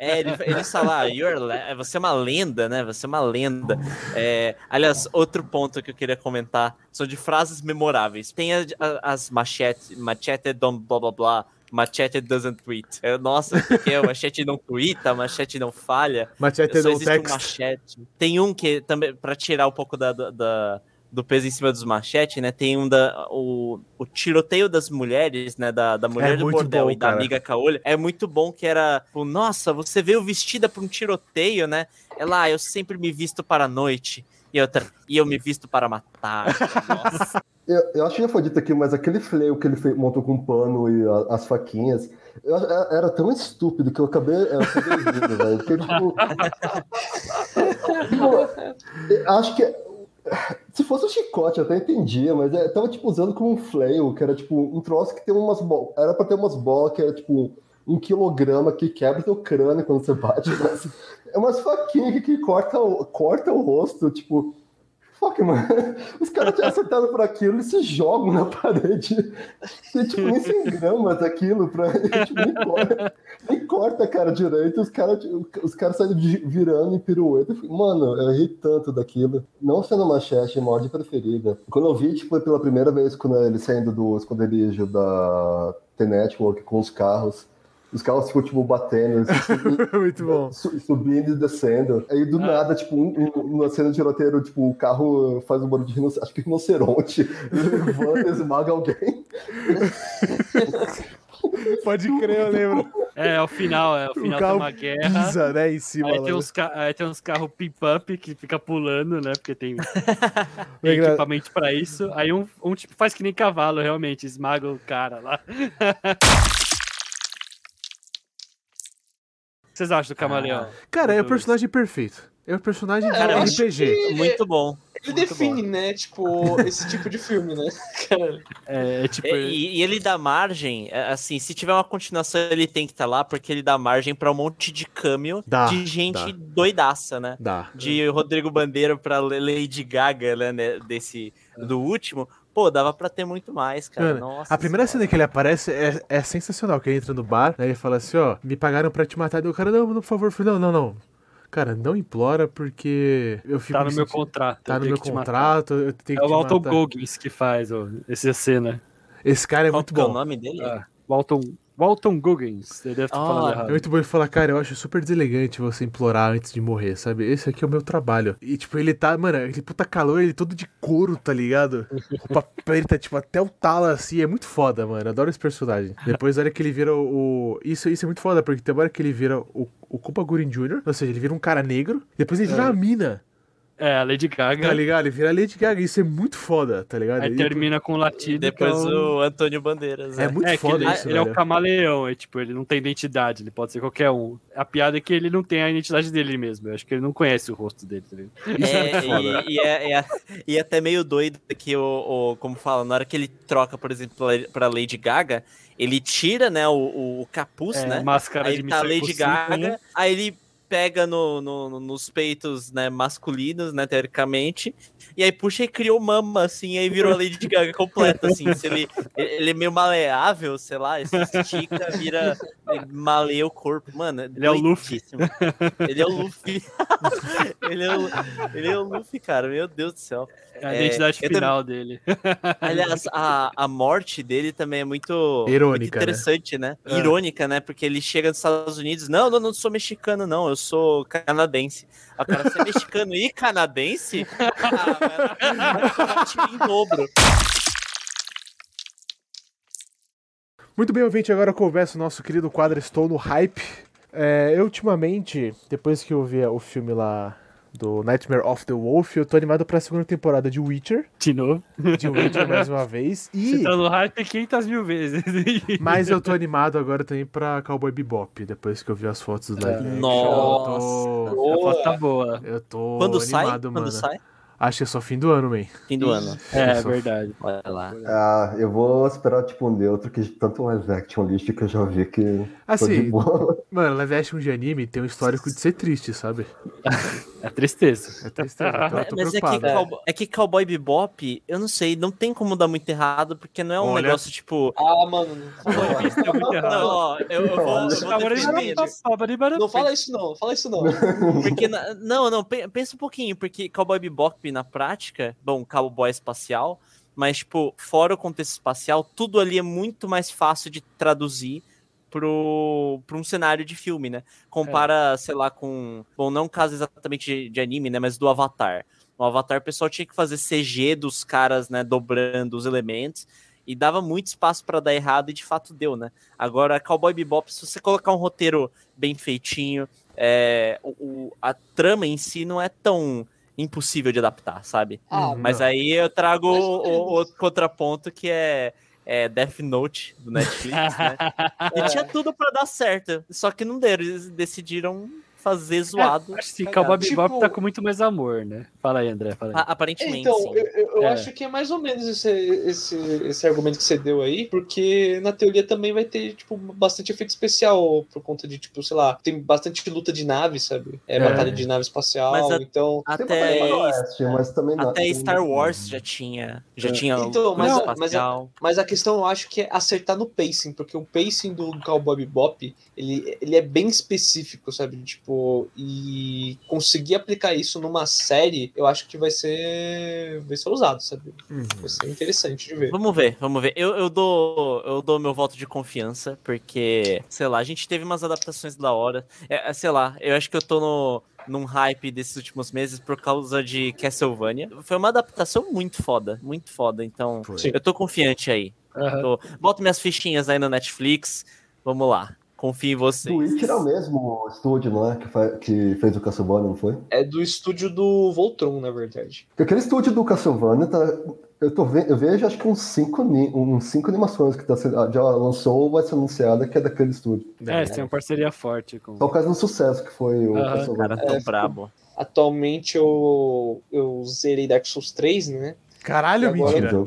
É, ele, ele fala, ah, você é uma lenda, né? Você é uma lenda. É, aliás, outro ponto que eu queria comentar são de frases memoráveis. Tem a- a- as machete, machete don't blá blá blá, machete doesn't tweet. É, nossa, porque o machete não tweeta, machete não falha. Machete no existe um text. machete. Tem um que também, pra tirar um pouco da, da- do peso em cima dos machetes, né? Tem um da. O, o tiroteio das mulheres, né? Da, da mulher do É muito bordel bom, e da cara. amiga Caolha. É muito bom que era. Tipo, Nossa, você veio vestida pra um tiroteio, né? Ela, ah, eu sempre me visto para a noite. E outra, e eu me visto para matar. Nossa. Eu, eu acho que já foi dito aqui, mas aquele fleio que ele fez, montou com pano e a- as faquinhas, eu acho- era tão estúpido que eu acabei, eu acabei velho. Porque, tipo, tipo, eu acho que se fosse um chicote eu até entendia, mas é, tava tipo usando como um flail, que era tipo um troço que tem umas bolas. Era pra ter umas bolas que era tipo um quilograma que quebra teu crânio quando você bate. Mas é umas faquinhas que, que corta, o, corta o rosto, tipo. Fuck, mano. Os caras tinham acertado por aquilo, eles se jogam na parede. E, tipo, nem 100 gramas daquilo pra. Tipo, nem, corta, nem corta a cara direito, os caras os cara saem vi- virando em pirueta. Mano, eu ri tanto daquilo. Não sendo machete, é minha ordem preferida. Quando eu vi, tipo, pela primeira vez, quando ele saindo do esconderijo da T-Network com os carros. Os carros ficam, tipo, batendo, eles muito bom. su- subindo e descendo. Aí do nada, tipo, um, um, numa cena de roteiro, tipo, o carro faz um barulho de rinoceronte, acho que rinoceronte, levanta, esmaga alguém. Pode crer, eu lembro. É, é o final, é o O final de carro uma guerra. pisa, né, em cima. Aí tem, uns ca- aí tem uns carros pimp-up que fica pulando, né? Porque tem, tem equipamento pra isso. Aí um, um tipo faz que nem cavalo, realmente, esmaga o cara lá. O que vocês acham do camaleão? Cara, é o personagem perfeito. É o personagem de eu acho RPG. Muito bom. Ele Muito define, né? Tipo, esse tipo de filme, né? Cara, É, é tipo. É, E, e ele dá margem, é, assim, se tiver uma continuação, ele tem que estar lá, porque ele dá margem pra um monte de câmbio de gente dá. doidaça, né? Dá. De Rodrigo Bandeira pra Lady Gaga, né, né, desse, do último. Pô, dava pra ter muito mais, cara. Mano, Nossa a primeira cena que ele aparece é, é sensacional, que ele entra no bar, né, ele fala assim, ó, me pagaram pra te matar, e o cara, não, não, por favor, eu falei, não, não, não. Cara, não implora porque eu fico Tá no me meu sentindo- contrato. Tá no meu contrato, eu tenho É que o Walton. Goggins que faz ó, essa cena. Esse cara é Qual muito que é o bom. nome dele? Ah, Walton, Walton Goggins. Eu devo estar Ah, falando É errado. muito bom ele falar, cara, eu acho super deselegante você implorar antes de morrer, sabe? Esse aqui é o meu trabalho. E, tipo, ele tá, mano, aquele puta calor, ele todo de couro, tá ligado? Roupa preta, tipo, até o talo assim, é muito foda, mano. Adoro esse personagem. Depois, a hora que ele vira o. o- Isso, isso é muito foda, porque tem uma hora que ele vira o, o Cuba Gooding Jr., ou seja, ele vira um cara negro, depois ele vira a mina, É, a Lady Gaga. tá ligado? Ele vira a Lady Gaga, isso é muito foda, tá ligado? Aí E termina com o E latido. depois é o... o Antônio Bandeiras. É né? muito É, foda ele, isso, ele é o velho. camaleão, é tipo, ele não tem identidade, ele pode ser qualquer um. A piada é que ele não tem a identidade dele mesmo. Eu acho que ele não conhece o rosto dele, tá é, É, e, e é, é- e é até meio doido que o, o- como fala, na hora que ele troca, por exemplo, pra Lady Gaga, ele tira, né, o, o- o capuz, É, né? máscara de Aí tá a Missão Lady Gaga, né? aí ele pega no, no- no- nos peitos, né, masculinos, né, teoricamente, e aí puxa e criou mama, assim, aí virou a Lady Gaga completa, assim, se ele, ele é meio maleável, sei lá, ele se estica, vira, maleia o corpo, mano, Ele é o Luffy. Ele é o Luffy. ele, é o, ele é o Luffy, cara, meu Deus do céu. É a É, identidade eu final dele. Aliás, a, a morte dele também é muito, Irônica, muito interessante, né? É. Irônica, né? Porque ele chega nos Estados Unidos, não, não, não sou mexicano, não, eu sou canadense. O cara, você é mexicano e canadense? Ah, em dobro. Muito bem, ouvinte, agora começa o nosso querido quadro Estou no Hype. É, eu, ultimamente, depois que eu vi o filme lá do Nightmare of the Wolf. Eu tô animado pra segunda temporada de Witcher. De novo. De Witcher mais uma vez. Você E. tá no hype 500 mil vezes. Mas eu tô animado agora também pra Cowboy Bebop, depois que eu vi as fotos do live action. Nossa. Eu A foto tá boa. tô, eu tô Quando sai? animado, Quando mano. sai? Acho que é só fim do ano, man. Fim do ano. É, Nossa. verdade. Olha lá. Ah, eu vou esperar tipo um neutro, que tanto live action lixo que eu já vi que tô de Assim, boa. mano, live action de anime tem um histórico de ser triste, sabe? É tristeza. É tristeza. Então eu tô Mas é que, é que Cowboy Bebop, eu não sei, não tem como dar muito errado, porque não é um Olha. negócio tipo. Ah, mano. Não, ó, eu, eu vou, eu vou não fala isso não, fala isso não. Porque, não, não, pe- pensa um pouquinho, porque Cowboy Bebop na prática, bom, cowboy espacial, mas, tipo, fora o contexto espacial, tudo ali é muito mais fácil de traduzir pro, pro um cenário de filme, né? Compara, sei lá, com. Bom, não um caso exatamente de, de anime, né? Mas do Avatar. No Avatar, o pessoal tinha que fazer CG dos caras, né? Dobrando os elementos. E dava muito espaço para dar errado, e de fato deu, né? Agora, Cowboy Bebop, se você colocar um roteiro bem feitinho, é, o, o- a trama em si não é tão impossível de adaptar, sabe? Ah, Mas Não. aí eu trago o, ou o contraponto que é, é Death Note do Netflix, né? E tinha tudo pra dar certo, só que não deram, eles decidiram fazer zoado. Acho que. Cowboy Bebop Tipo- tá com muito mais amor, né? Fala aí, André. Fala aí. A- Aparentemente, Então, sim. eu, eu- É. acho que é mais ou menos esse, esse, esse argumento que você deu aí, porque na teoria também vai ter, tipo, bastante efeito especial por conta de, tipo, sei lá, tem bastante luta de nave, sabe? É, É. batalha de nave espacial, Mas a- então... Até, Oeste, mas também não- até tem- Star Wars já tinha, já tinha Então, luta mas a- espacial. Mas a questão eu acho que é acertar no pacing, porque o pacing do Cowboy Bebop, ele, ele é bem específico, sabe? Tipo, e conseguir aplicar isso numa série, eu acho que vai ser vai ser usado, sabe? Uhum. Vai ser interessante de ver. Vamos ver, vamos ver. Eu, eu dou eu dou meu voto de confiança, porque, sei lá, a gente teve umas adaptações da hora. É, é, sei lá, eu acho que eu tô no, num hype desses últimos meses por causa de Castlevania. Foi uma adaptação muito foda, muito foda. Então. Sim. eu tô confiante aí. Aham. Tô, boto minhas fichinhas aí no Netflix. Vamos lá. Confio em Do vocês. Witcher é o mesmo estúdio, não é? Que, que fez o Castlevania, não foi? É do estúdio do Voltron, na verdade. Aquele estúdio do Castlevania tá. Eu, tô ve... eu vejo acho que uns cinco, uns cinco animações que tá sendo- já lançou ou vai ser anunciada que é daquele estúdio. É, eles têm uma parceria forte com. Só por causa do sucesso que foi o Cara, Castlevania. tão É, brabo. Atualmente eu, eu zerei Dark Souls 3, né? Caralho, agora- mentira.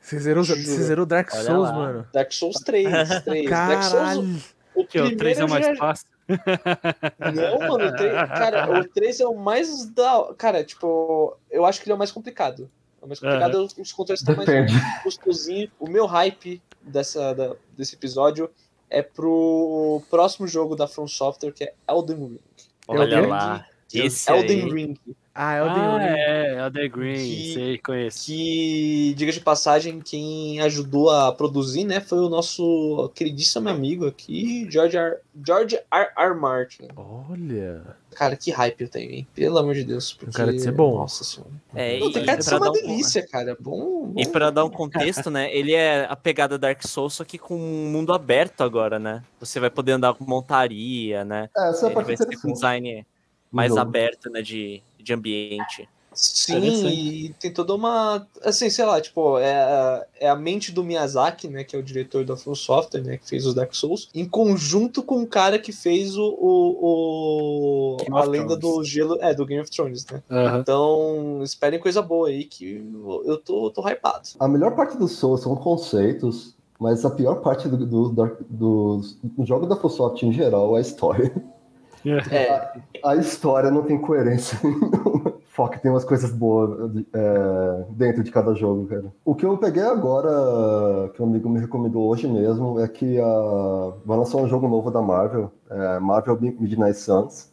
Você zerou, você zerou Dark Olha Souls, lá. mano. Dark Souls 3. 3. Dark Souls, Caralho. O Que o 3 é o mais já- fácil. Não, mano, o 3, cara, o 3 é o mais da. Cara, tipo, eu acho que ele é o mais complicado. É o mais complicado, os controles estão mais Depende. gostosinho. O meu hype dessa, da- desse episódio é pro próximo jogo da From Software, que é Elden Ring. Olha quê? lá. Esse Elden aí. Ring. Ah, é o Ah, The é, é o The Green, Que- sei, conheço. Que, diga de passagem, quem ajudou a produzir, né, foi o nosso queridíssimo amigo aqui, George R. George R. R. Martin. Olha. Cara, que hype eu tenho, hein? Pelo amor de Deus. Porque... cara de ser bom. Nossa senhora. É, Não, e, tem cara de ser uma dar um- delícia, cara. Bom. bom. E pra dar um contexto, né? Ele é a pegada Dark Souls, só que com um mundo aberto agora, né? Você vai poder andar com montaria, né? É, essa é Ele parte vai ser com um design mais jogo. aberto, né? De, de ambiente. Sim, e tem toda uma. Assim, sei lá, tipo, é, a- é a mente do Miyazaki, né? Que é o diretor da From Software, né? Que fez os Dark Souls, em conjunto com o cara que fez o. o, o- a lenda Thrones. do gelo. É, do Game of Thrones, né? Aham. Então, esperem coisa boa aí, que eu tô, tô hypado. A melhor parte do Soul são conceitos, mas a pior parte do, do, do, do, do jogo da Microsoft em geral é a história. É, A história não tem coerência. Foca tem umas coisas boas é, dentro de cada jogo, cara. O que eu peguei agora, que um amigo me recomendou hoje mesmo, é que a, vai lançar um jogo novo da Marvel, é, Marvel Midnight Suns.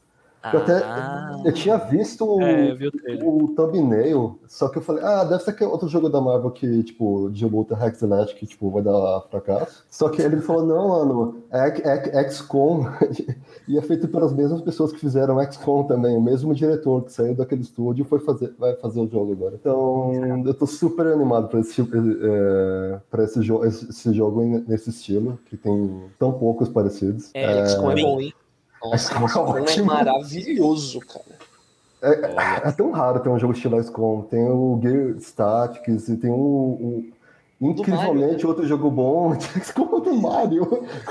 Eu até- Ah, Eu tinha visto o, É, eu vi o o thumbnail, só que eu falei, ah, deve ser aquele outro jogo da Marvel que, tipo, de luta Hack Slash, que, tipo, vai dar fracasso. Só que ele falou, não, mano, é, é XCOM, e é feito pelas mesmas pessoas que fizeram XCOM também, o mesmo diretor que saiu daquele estúdio foi fazer, vai fazer o jogo agora. Então, eu tô super animado pra esse, é, pra esse, jo esse, esse jogo nesse estilo, que tem tão poucos parecidos. É, XCOM é bom, hein? Nossa, XCOM é é maravilhoso, cara. É, é tão raro ter um jogo estilo XCOM. Tem o Gear Statics e tem um, um- incrivelmente outro jogo bom. Como o do Mario.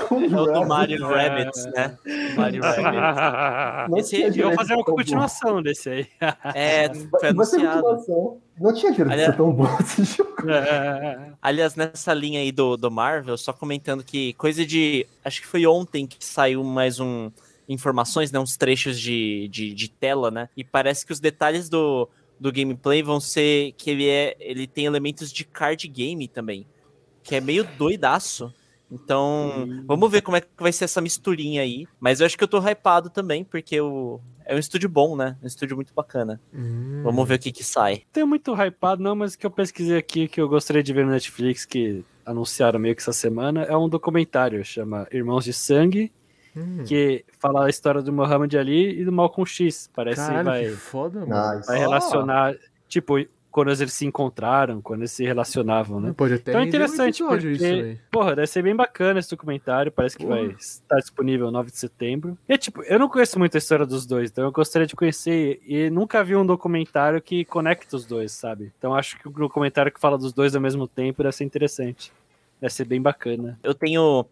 Com É o do. Mario Rabbids, né? Mario Rabbids. Não Esse tinha aí, E vão direito fazer uma de ser tão bom. continuação desse aí. É, foi anunciado. continuação. Não tinha direito de Aliás- ser tão bom esse jogo. Aliás, nessa linha aí do, do Marvel, só comentando que coisa de. Acho que foi ontem que saiu mais um. Informações, né? Uns trechos de, de, de tela, né? E parece que os detalhes do, do gameplay vão ser que ele é. Ele tem elementos de card game também. Que é meio doidaço. Então, vamos ver como é que vai ser essa misturinha aí. Mas eu acho que eu tô hypado também, porque o, é um estúdio bom, né? Um estúdio muito bacana. Hum. Vamos ver o que que sai. tenho muito hypado, não, mas o que eu pesquisei aqui que eu gostaria de ver no Netflix, que anunciaram meio que essa semana, é um documentário, chama Irmãos de Sangue, Hum. que fala a história do Muhammad Ali e do Malcolm X. Parece que Caralho, vai, que foda, mano. Nice. vai relacionar, tipo, quando eles se encontraram, quando eles se relacionavam, né? Pode até Então é um interessante, episódio porque, isso aí. porra, deve ser bem bacana esse documentário, parece que Porra. vai estar disponível 9 de setembro. E, tipo, eu não conheço muito a história dos dois, então eu gostaria de conhecer, e nunca vi um documentário que conecta os dois, sabe? Então acho que o documentário que fala dos dois ao mesmo tempo deve ser interessante. Deve ser bem bacana. eu tenho.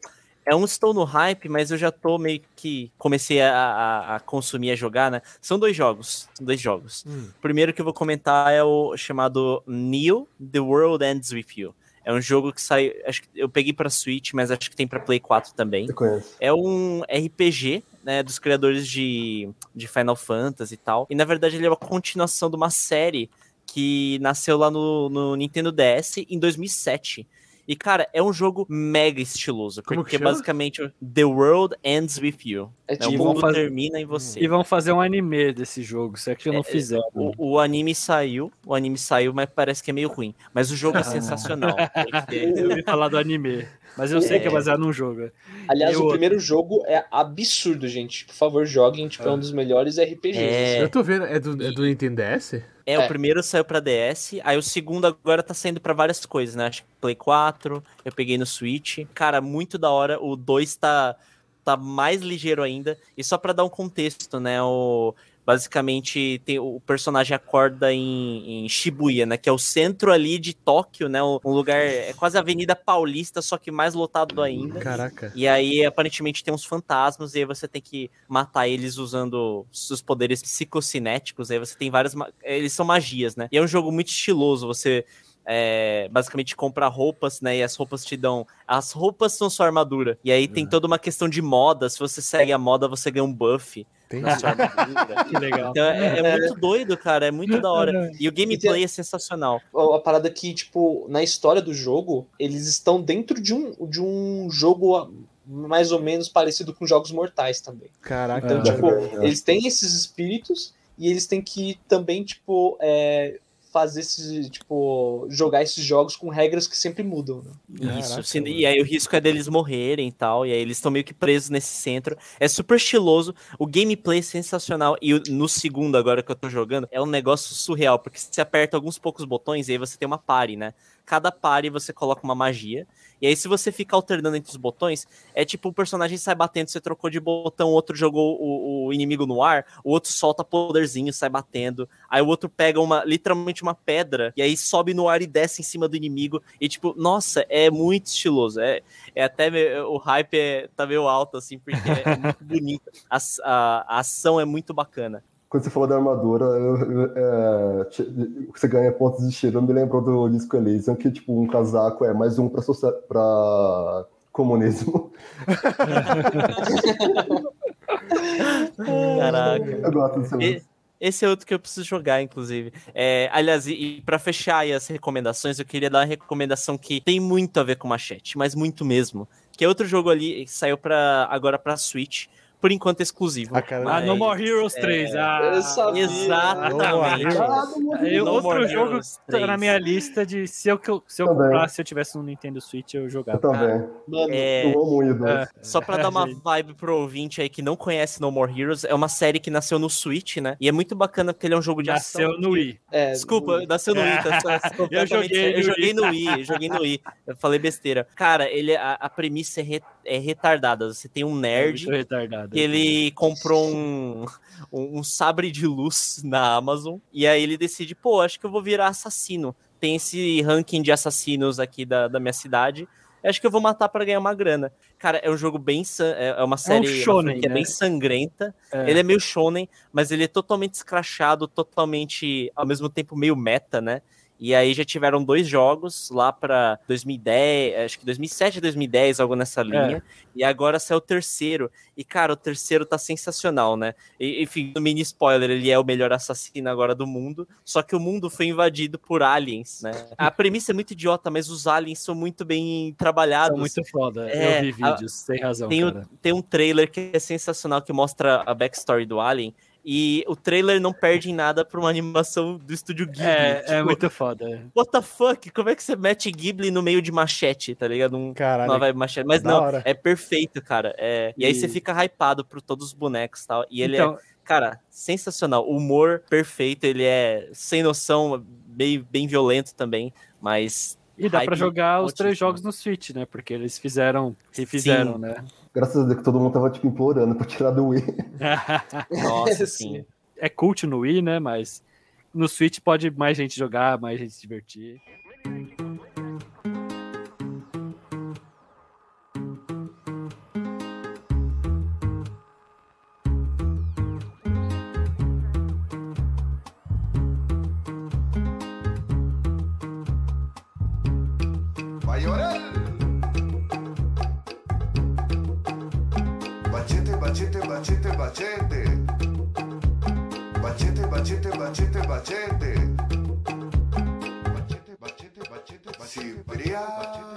É um estou no hype, mas eu já tô meio que comecei a, a, a consumir, a jogar, né? São dois jogos. São dois jogos. Hum. O primeiro que eu vou comentar é o chamado Neo The World Ends With You. É um jogo que sai. Acho que eu peguei pra Switch, mas acho que tem pra Play 4 também. Eu conheço. É um RPG, né, dos criadores de, de Final Fantasy e tal. E na verdade ele é uma continuação de uma série que nasceu lá no, no Nintendo DS em 2007. E, cara, é um jogo mega estiloso. Como que porque basicamente The World Ends With You. É Né, o tipo, mundo fazer- termina em você. E vão fazer um anime desse jogo, se é que não fizeram. O, o anime saiu, o anime saiu, mas parece que é meio ruim. Mas o jogo é sensacional. porque- Eu ouvi falar do anime, mas eu sei que é baseado num jogo. aliás, E o primeiro jogo é absurdo, gente. Por favor, joguem. Tipo, é um dos melhores RPGs. É. Eu tô vendo, é do, é do Nintendo DS? É, É. o primeiro saiu pra DS, aí o segundo agora tá saindo pra várias coisas, né? Acho que Play 4, eu peguei no Switch. Cara, muito da hora. O 2 tá, tá mais ligeiro ainda. E só pra dar um contexto, né? O, basicamente, tem, o personagem acorda em, em Shibuya, né? Que é o centro ali de Tóquio, né? Um lugar, é quase a Avenida Paulista, só que mais lotado ainda. Caraca. E aí, aparentemente, tem uns fantasmas, e aí você tem que matar eles usando seus poderes psicocinéticos. Aí você tem várias. Eles são magias, né? E é um jogo muito estiloso. Você é, basicamente compra roupas, né? E as roupas te dão. As roupas são sua armadura. E aí tem toda uma questão de moda. Se você segue a moda, você ganha um buff Tem na sua armadura. Que legal. Então é, é muito doido, cara. É muito da hora. E o gameplay é sensacional. a parada que, tipo, na história do jogo, eles estão dentro de um, de um jogo ah, mais ou menos parecido com jogos mortais também. Caraca. Então, Ah, tipo, é. eles têm esses espíritos e eles têm que também, tipo, é, fazer esses, tipo, jogar esses jogos com regras que sempre mudam, né? Isso, Caraca, sim, e aí o risco é deles morrerem e tal, e aí eles estão meio que presos nesse centro. É super estiloso, o gameplay é sensacional, e no segundo agora que eu tô jogando, é um negócio surreal, porque você aperta alguns poucos botões e aí você tem uma pare, né? Cada pare você coloca uma magia, e aí se você fica alternando entre os botões, é tipo o personagem sai batendo, você trocou de botão, o outro jogou o, o inimigo no ar, o outro solta poderzinho, sai batendo, aí o outro pega uma, literalmente uma pedra, e aí sobe no ar e desce em cima do inimigo, e tipo, nossa, é muito estiloso, é, é até, o hype é, tá meio alto, assim, porque é muito bonito, a, a- a ação é muito bacana. Quando você falou da armadura, eu- eu- é, você ganha pontos de cheiro. Me lembrou do Disco Elysium, que tipo, um casaco é mais um pra, socia- pra comunismo. Caraca. Eu gosto desse E- Esse é outro que eu preciso jogar, inclusive. É, aliás, e, e para fechar aí as recomendações, eu queria dar uma recomendação que tem muito a ver com machete, mas muito mesmo. Que é outro jogo ali que saiu pra, agora pra Switch, por enquanto exclusivo. Ah, cara, Ah, Mas- No More Heroes 3. Ah, Eu sabia. Exatamente. Eu- No outro jogo tá 3. na minha lista de se eu, eu- se eu Também. comprasse, se eu tivesse um Nintendo Switch, eu Eu jogava. também. Mano, É, Eu amo o dois. É. Só pra dar uma vibe pro ouvinte aí que não conhece No More Heroes, é uma série que nasceu no Switch, né? E é muito bacana porque ele é um jogo de ação. Nasceu no Wii. é, Desculpa, nasceu no Wii. Tá, completamente joguei eu no joguei no Wii, eu joguei no Wii. Eu falei besteira. Cara, ele, a, a premissa é é retardada. Você tem um É nerd muito retardado. Que ele comprou um, um, um sabre de luz na Amazon e aí ele decide, pô, acho que eu vou virar assassino. Tem esse ranking de assassinos aqui da, da minha cidade. Acho que eu vou matar pra ganhar uma grana. Cara, é um jogo bem. É é uma série é uma shonen, franquia né? bem sangrenta. É. Ele é meio shonen, mas ele é totalmente escrachado, totalmente, ao mesmo tempo, meio meta, né? E aí já tiveram dois jogos lá pra 2010, acho que 2007, 2010, algo nessa linha. E agora saiu o terceiro. E, cara, o terceiro tá sensacional, né? E, enfim, no mini spoiler, ele é o melhor assassino agora do mundo. Só que o mundo foi invadido por aliens, né? A premissa é muito idiota, mas os aliens são muito bem trabalhados. São muito foda. É, eu vi a- vídeos, tem razão, Tem, o, tem um trailer que é sensacional que mostra a backstory do Alien. E o trailer não perde em nada pra uma animação do estúdio Ghibli. É, é Tipo, muito foda. What the fuck? Como é que você mete Ghibli no meio de machete, tá ligado? Um, Caralho. uma vibe machete. Mas não, hora. é perfeito, cara. É, e, aí E- você fica hypado por todos os bonecos e tal. E ele então, é, cara, sensacional. O humor perfeito, ele é sem noção, bem, bem violento também, mas. E dá pra jogar os três jogos no Switch, né? Porque eles fizeram, refizeram, Sim. né? Graças a Deus que todo mundo tava, tipo, implorando pra tirar do Wii. Nossa, Sim. sim. é cult no Wii, né? Mas no Switch pode mais gente jogar, mais gente se divertir. Bachete, bachete. Bachete, bachete, bachete, bachete. Bachete, bachete, bachete.